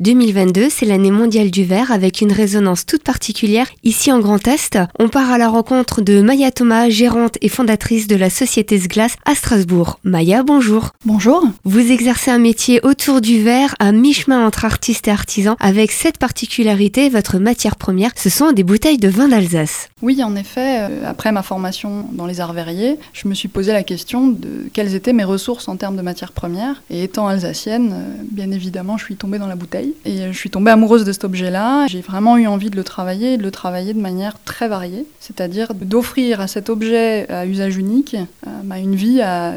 2022, c'est l'année mondiale du verre avec une résonance toute particulière ici en Grand Est. On part à la rencontre de Maya Thomas, gérante et fondatrice de la société Sglass à Strasbourg. Maya, bonjour. Bonjour. Vous exercez un métier autour du verre à mi-chemin entre artistes et artisans avec cette particularité, votre matière première, ce sont des bouteilles de vin d'Alsace. Oui, en effet, euh, après ma formation dans les arts verriers, je me suis posé la question de quelles étaient mes ressources en termes de matière première. Et étant alsacienne, euh, bien évidemment, je suis tombée dans la bouteille. Et je suis tombée amoureuse de cet objet-là. J'ai vraiment eu envie de le travailler et de le travailler de manière très variée. C'est-à-dire d'offrir à cet objet à usage unique euh, bah, une vie à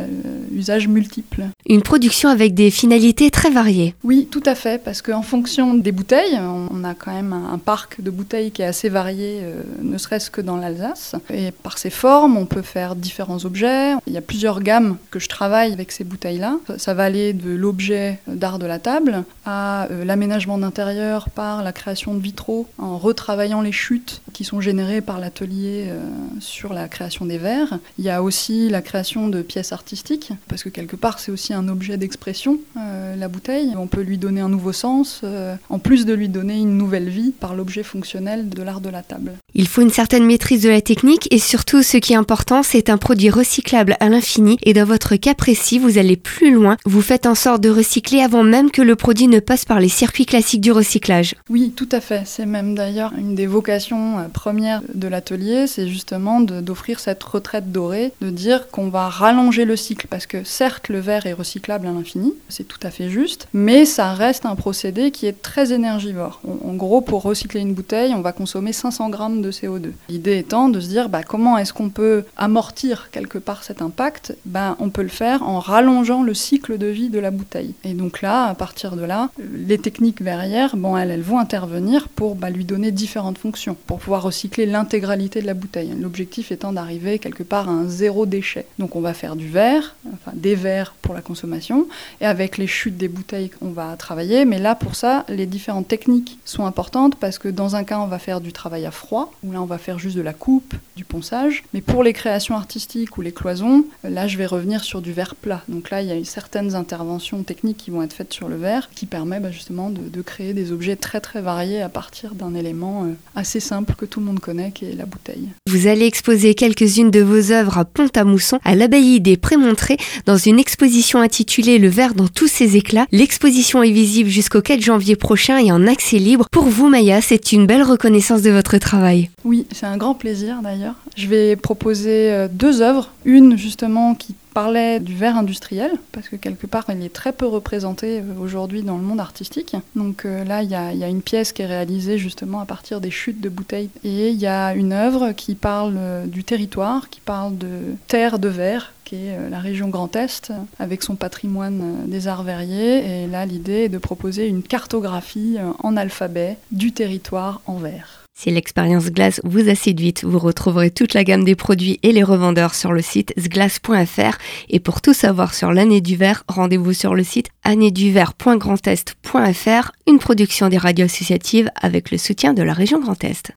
usage multiple. Une production avec des finalités très variées. Oui, tout à fait, parce qu'en fonction des bouteilles, on a quand même un parc de bouteilles qui est assez varié, ne serait-ce que dans l'Alsace. Et par ses formes, on peut faire différents objets. Il y a plusieurs gammes que je travaille avec ces bouteilles-là. Ça va aller de l'objet d'art de la table à euh, l'aménagement d'intérieur par la création de vitraux en retravaillant les chutes qui sont générées par l'atelier euh, sur la création des verres. Il y a aussi la création de pièces artistiques, parce que quelque part c'est aussi un objet d'expression, euh, la bouteille. On peut lui donner un nouveau sens, en plus de lui donner une nouvelle vie par l'objet fonctionnel de l'art de la table. Il faut une certaine maîtrise de la technique et surtout ce qui est important, c'est un produit recyclable à l'infini et dans votre cas précis, vous allez plus loin. Vous faites en sorte de recycler avant même que le produit ne passe par les circuits classiques du recyclage. Oui, tout à fait. C'est même d'ailleurs une des vocations euh, premières de l'atelier, c'est justement d'offrir cette retraite dorée, de dire qu'on va rallonger le cycle parce que certes le verre est recyclable à l'infini, c'est tout à fait juste, mais ça reste un procédé qui est très énergivore. En gros, pour recycler une bouteille, on va consommer 500 grammes de CO2. L'idée étant de se dire bah, comment est-ce qu'on peut amortir quelque part cet impact? Ben, On peut le faire en rallongeant le cycle de vie de la bouteille. Et donc là, à partir de là, les techniques verrières, bon, elles, elles vont intervenir pour bah, lui donner différentes fonctions, pour pouvoir recycler l'intégralité de la bouteille. L'objectif étant d'arriver quelque part à un zéro déchet. Donc on va faire du verre, enfin des verres pour la consommation, et avec les chutes des bouteilles, on va travailler. Mais là, pour ça, les différentes techniques sont importantes parce que dans un cas, on va faire du travail à froid, où là, on va faire juste de la coupe, du ponçage. Mais pour les créations artistiques ou les cloisons, là, je vais revenir sur du verre plat. Donc là, il y a certaines interventions techniques qui vont être faites sur le verre qui permet bah, justement de, créer des objets très très variés à partir d'un élément euh, assez simple que tout le monde connaît qui est la bouteille. Vous allez exposer quelques-unes de vos œuvres à Pont-à-Mousson, à l'abbaye des Prémontrés, dans une exposition intitulée Le verre dans tous ses éclats. L'exposition est visible jusqu'au 4 janvier prochain et en accès libre. Pour vous, Maya, c'est une belle reconnaissance de votre travail. Oui, c'est un grand plaisir d'ailleurs. Je vais proposer euh, deux œuvres. Une justement qui parlait du verre industriel, parce que quelque part, il est très peu représenté euh, aujourd'hui dans le monde artistique. Donc euh, là, il y, a, une pièce qui est réalisée justement à partir des chutes de bouteilles. Et il y a une œuvre qui parle euh, du territoire, qui parle de terre de verre, qui est la région Grand Est, avec son patrimoine des arts verriers. Et là, l'idée est de proposer une cartographie en alphabet du territoire en verre. Si l'expérience Glace vous a séduite, vous retrouverez toute la gamme des produits et les revendeurs sur le site sglace.fr. Et pour tout savoir sur l'année du verre, rendez-vous sur le site annéeduvert.grandest.fr, une production des radios associatives avec le soutien de la région Grand Est.